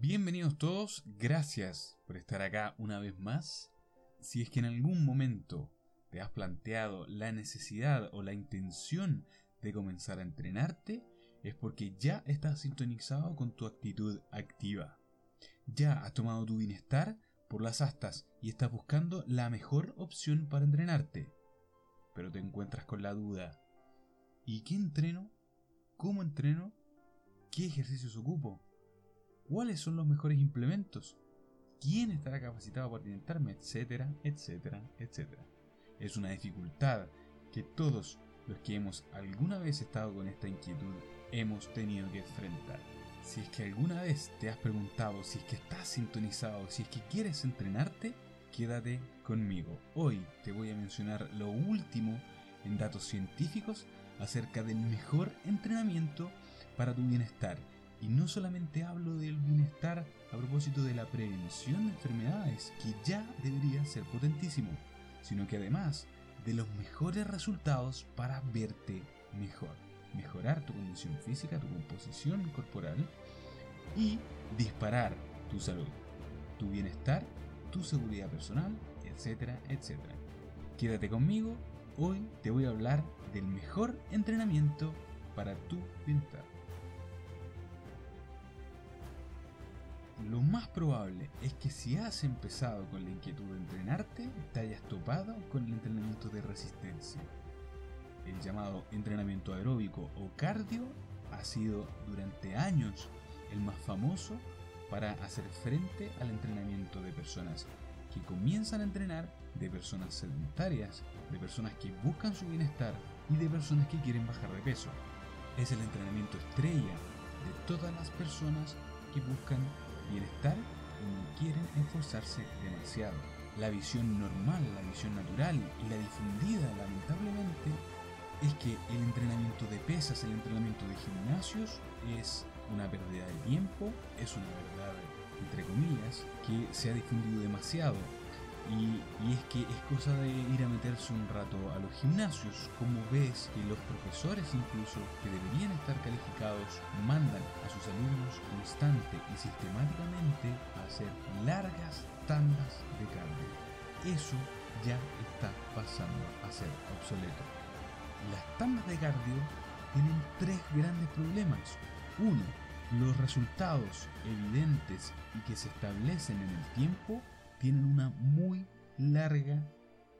Bienvenidos todos, gracias por estar acá una vez más. Si es que en algún momento te has planteado la necesidad o la intención de comenzar a entrenarte, es porque ya estás sintonizado con tu actitud activa. Ya has tomado tu bienestar por las astas y estás buscando la mejor opción para entrenarte. Pero te encuentras con la duda. ¿Y qué entreno? ¿Cómo entreno? ¿Qué ejercicios ocupo? ¿Cuáles son los mejores implementos? ¿Quién estará capacitado para orientarme? Etcétera, etcétera, etcétera. Es una dificultad que todos los que hemos alguna vez estado con esta inquietud hemos tenido que enfrentar. Si es que alguna vez te has preguntado si es que estás sintonizado, si es que quieres entrenarte, quédate conmigo. Hoy te voy a mencionar lo último en datos científicos acerca del mejor entrenamiento para tu bienestar. Y no solamente hablo del bienestar a propósito de la prevención de enfermedades, que ya debería ser potentísimo, sino que además de los mejores resultados para verte mejor, mejorar tu condición física, tu composición corporal y disparar tu salud, tu bienestar, tu seguridad personal, etcétera, etcétera. Quédate conmigo, hoy te voy a hablar del mejor entrenamiento para tu bienestar. Lo más probable es que si has empezado con la inquietud de entrenarte, te hayas topado con el entrenamiento de resistencia. El llamado entrenamiento aeróbico o cardio ha sido durante años el más famoso para hacer frente al entrenamiento de personas que comienzan a entrenar, de personas sedentarias, de personas que buscan su bienestar y de personas que quieren bajar de peso. Es el entrenamiento estrella de todas las personas que buscan bienestar y no quieren esforzarse demasiado. La visión normal, la visión natural y la difundida lamentablemente es que el entrenamiento de pesas, el entrenamiento de gimnasios es una pérdida de tiempo, es una verdad entre comillas que se ha difundido demasiado y, es que es cosa de ir a meterse un rato a los gimnasios, como ves que los profesores incluso que deberían estar calificados mandan a sus alumnos constante y sistemáticamente a hacer largas tandas de cardio. Eso ya está pasando a ser obsoleto. Las tandas de cardio tienen tres grandes problemas. Uno, los resultados evidentes y que se establecen en el tiempo tienen una muy larga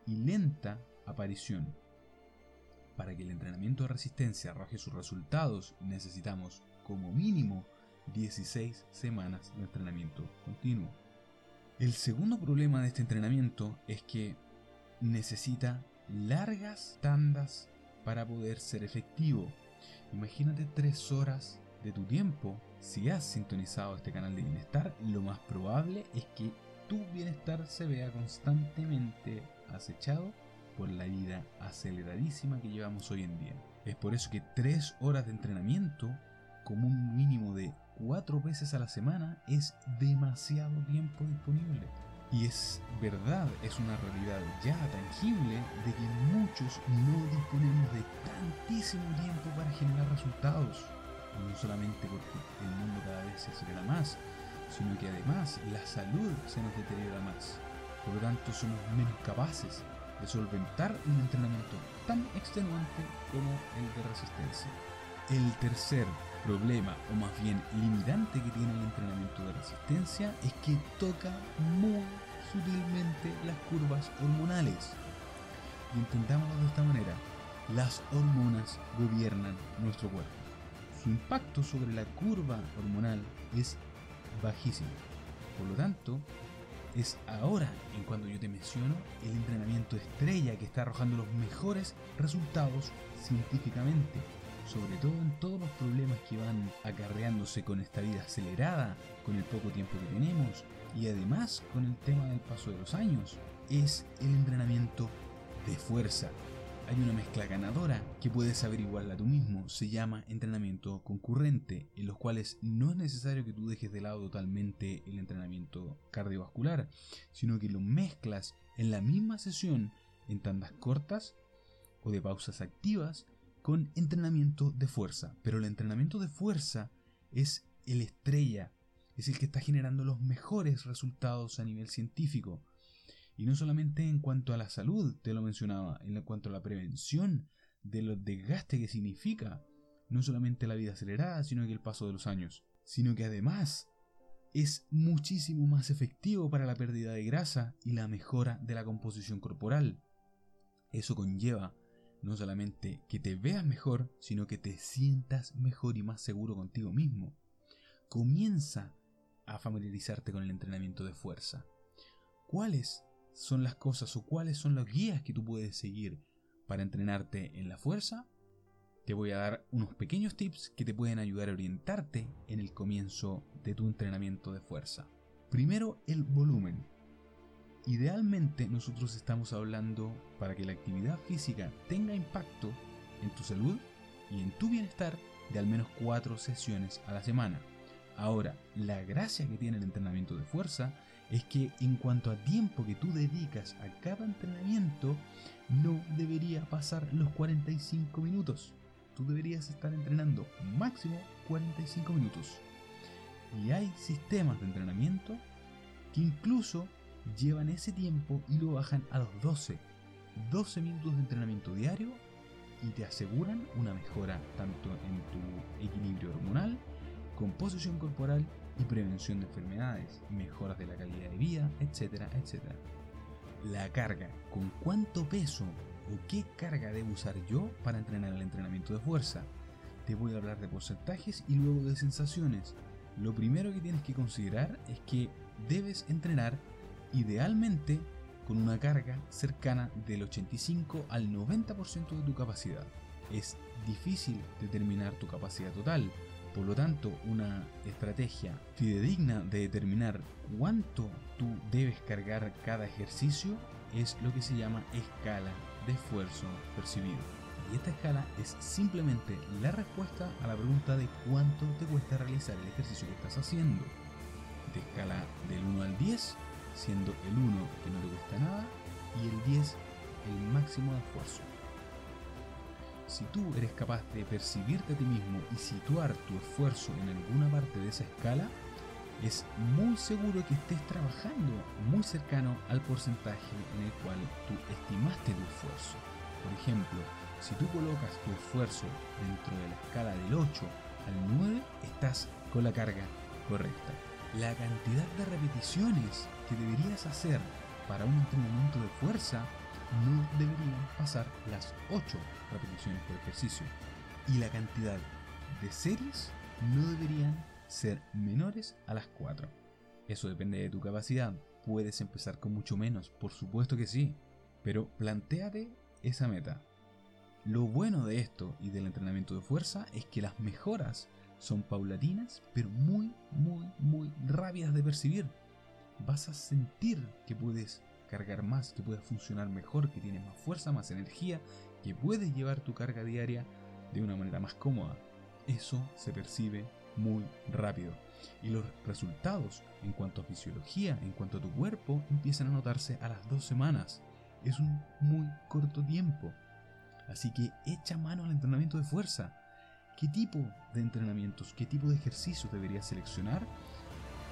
y lenta aparición. Para que el entrenamiento de resistencia arroje sus resultados necesitamos como mínimo 16 semanas de entrenamiento continuo. El segundo problema de este entrenamiento es que necesita largas tandas para poder ser efectivo. Imagínate 3 horas de tu tiempo. Si has sintonizado este canal de bienestar, lo más probable es que tu bienestar se vea constantemente acechado por la vida aceleradísima que llevamos hoy en día. Es por eso que tres horas de entrenamiento, como un mínimo de cuatro veces a la semana, es demasiado tiempo disponible. Y es verdad, es una realidad ya tangible de que muchos no disponemos de tantísimo tiempo para generar resultados. no solamente porque el mundo cada vez se acelera más, sino que además la salud se nos deteriora más. Por lo tanto, somos menos capaces de solventar un entrenamiento tan extenuante como el de resistencia. El tercer problema, o más bien limitante que tiene el entrenamiento de resistencia, es que toca muy sutilmente las curvas hormonales. Y entendámoslo de esta manera, las hormonas gobiernan nuestro cuerpo. Su impacto sobre la curva hormonal es bajísimo. Por lo tanto, es ahora en cuando yo te menciono el entrenamiento estrella que está arrojando los mejores resultados científicamente, sobre todo en todos los problemas que van acarreándose con esta vida acelerada, con el poco tiempo que tenemos y además con el tema del paso de los años, es el entrenamiento de fuerza, hay una mezcla ganadora que puedes averiguarla tú mismo. Se llama entrenamiento concurrente, en los cuales no es necesario que tú dejes de lado totalmente el entrenamiento cardiovascular, sino que lo mezclas en la misma sesión en tandas cortas o de pausas activas con entrenamiento de fuerza. Pero el entrenamiento de fuerza es el estrella, es el que está generando los mejores resultados a nivel científico. Y no solamente en cuanto a la salud, te lo mencionaba, en cuanto a la prevención de los desgaste que significa no solamente la vida acelerada, sino que el paso de los años, sino que además es muchísimo más efectivo para la pérdida de grasa y la mejora de la composición corporal. Eso conlleva no solamente que te veas mejor, sino que te sientas mejor y más seguro contigo mismo. Comienza a familiarizarte con el entrenamiento de fuerza. ¿Cuáles son las cosas o cuáles son las guías que tú puedes seguir para entrenarte en la fuerza? Te voy a dar unos pequeños tips que te pueden ayudar a orientarte en el comienzo de tu entrenamiento de fuerza. Primero, el volumen. Idealmente nosotros estamos hablando para que la actividad física tenga impacto en tu salud y en tu bienestar de al menos 4 sesiones a la semana. Ahora, la gracia que tiene el entrenamiento de fuerza es que en cuanto a tiempo que tú dedicas a cada entrenamiento, no debería pasar los 45 minutos. Tú deberías estar entrenando máximo 45 minutos. Y hay sistemas de entrenamiento que incluso llevan ese tiempo y lo bajan a los 12. 12 minutos de entrenamiento diario y te aseguran una mejora tanto en tu equilibrio hormonal, composición corporal y prevención de enfermedades, mejoras de la calidad de vida, etcétera, etcétera. La carga, con cuánto peso o qué carga debo usar yo para entrenar el entrenamiento de fuerza. Te voy a hablar de porcentajes y luego de sensaciones. Lo primero que tienes que considerar es que debes entrenar idealmente con una carga cercana del 85 al 90% de tu capacidad. Es difícil determinar tu capacidad total, por lo tanto una estrategia fidedigna de determinar cuánto tú debes cargar cada ejercicio es lo que se llama escala de esfuerzo percibido. Y esta escala es simplemente la respuesta a la pregunta de cuánto te cuesta realizar el ejercicio que estás haciendo. De escala del 1 al 10 siendo el 1 que no te gusta nada y el 10 el máximo de esfuerzo. Si tú eres capaz de percibirte a ti mismo y situar tu esfuerzo en alguna parte de esa escala, es muy seguro que estés trabajando muy cercano al porcentaje en el cual tú estimaste tu esfuerzo. Por ejemplo, si tú colocas tu esfuerzo dentro de la escala del 8 al 9, estás con la carga correcta. La cantidad de repeticiones que deberías hacer para un entrenamiento de fuerza no deberían pasar las 8 repeticiones por ejercicio. Y la cantidad de series no deberían ser menores a las 4. Eso depende de tu capacidad. Puedes empezar con mucho menos, por supuesto que sí. Pero planteate esa meta. Lo bueno de esto y del entrenamiento de fuerza es que las mejoras son paulatinas, pero muy, muy, muy rápidas de percibir vas a sentir que puedes cargar más, que puedes funcionar mejor, que tienes más fuerza, más energía, que puedes llevar tu carga diaria de una manera más cómoda. Eso se percibe muy rápido. Y los resultados en cuanto a fisiología, en cuanto a tu cuerpo, empiezan a notarse a las dos semanas. Es un muy corto tiempo. Así que echa mano al entrenamiento de fuerza. ¿Qué tipo de entrenamientos, qué tipo de ejercicios deberías seleccionar?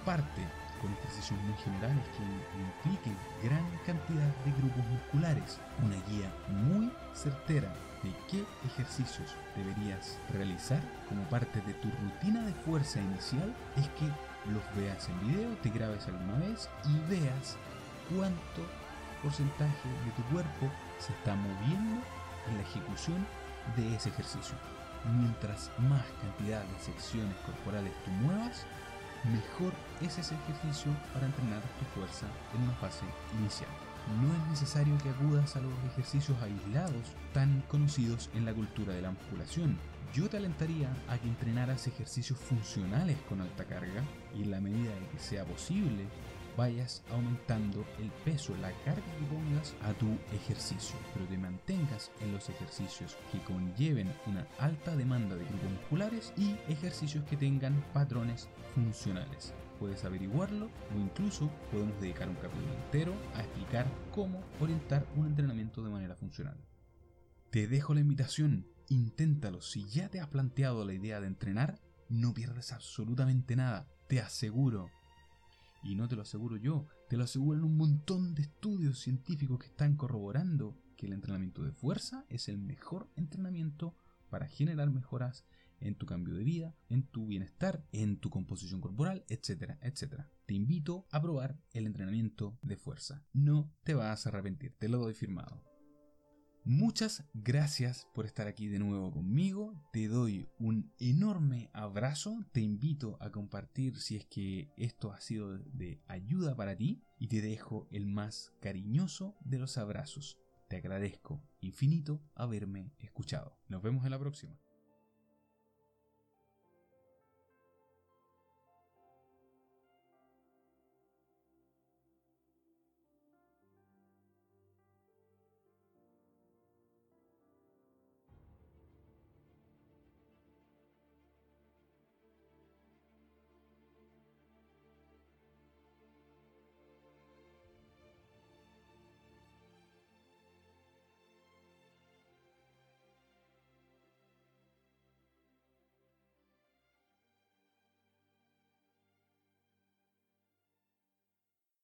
Parte con ejercicios muy generales que impliquen gran cantidad de grupos musculares. Una guía muy certera de qué ejercicios deberías realizar como parte de tu rutina de fuerza inicial es que los veas en video, te grabes alguna vez y veas cuánto porcentaje de tu cuerpo se está moviendo en la ejecución de ese ejercicio. Mientras más cantidad de secciones corporales tú muevas, mejor es ese ejercicio para entrenar tu fuerza en una fase inicial. No es necesario que acudas a los ejercicios aislados tan conocidos en la cultura de la musculación. Yo te alentaría a que entrenaras ejercicios funcionales con alta carga y en la medida de que sea posible vayas aumentando el peso, la carga que pongas a tu ejercicio, pero te mantengas en los ejercicios que conlleven una alta demanda de grupos musculares y ejercicios que tengan patrones funcionales. Puedes averiguarlo o incluso podemos dedicar un capítulo entero a explicar cómo orientar un entrenamiento de manera funcional. Te dejo la invitación, inténtalo. Si ya te has planteado la idea de entrenar, no pierdes absolutamente nada te aseguro, y no te lo aseguro yo, te lo aseguran un montón de estudios científicos que están corroborando que el entrenamiento de fuerza es el mejor entrenamiento para generar mejoras en tu cambio de vida, en tu bienestar, en tu composición corporal, etcétera, etcétera. Te invito a probar el entrenamiento de fuerza. No te vas a arrepentir, te lo doy firmado. Muchas gracias por estar aquí de nuevo conmigo. Te doy un enorme abrazo. Te invito a compartir si es que esto ha sido de ayuda para ti. Y te dejo el más cariñoso de los abrazos. Te agradezco infinito haberme escuchado. Nos vemos en la próxima.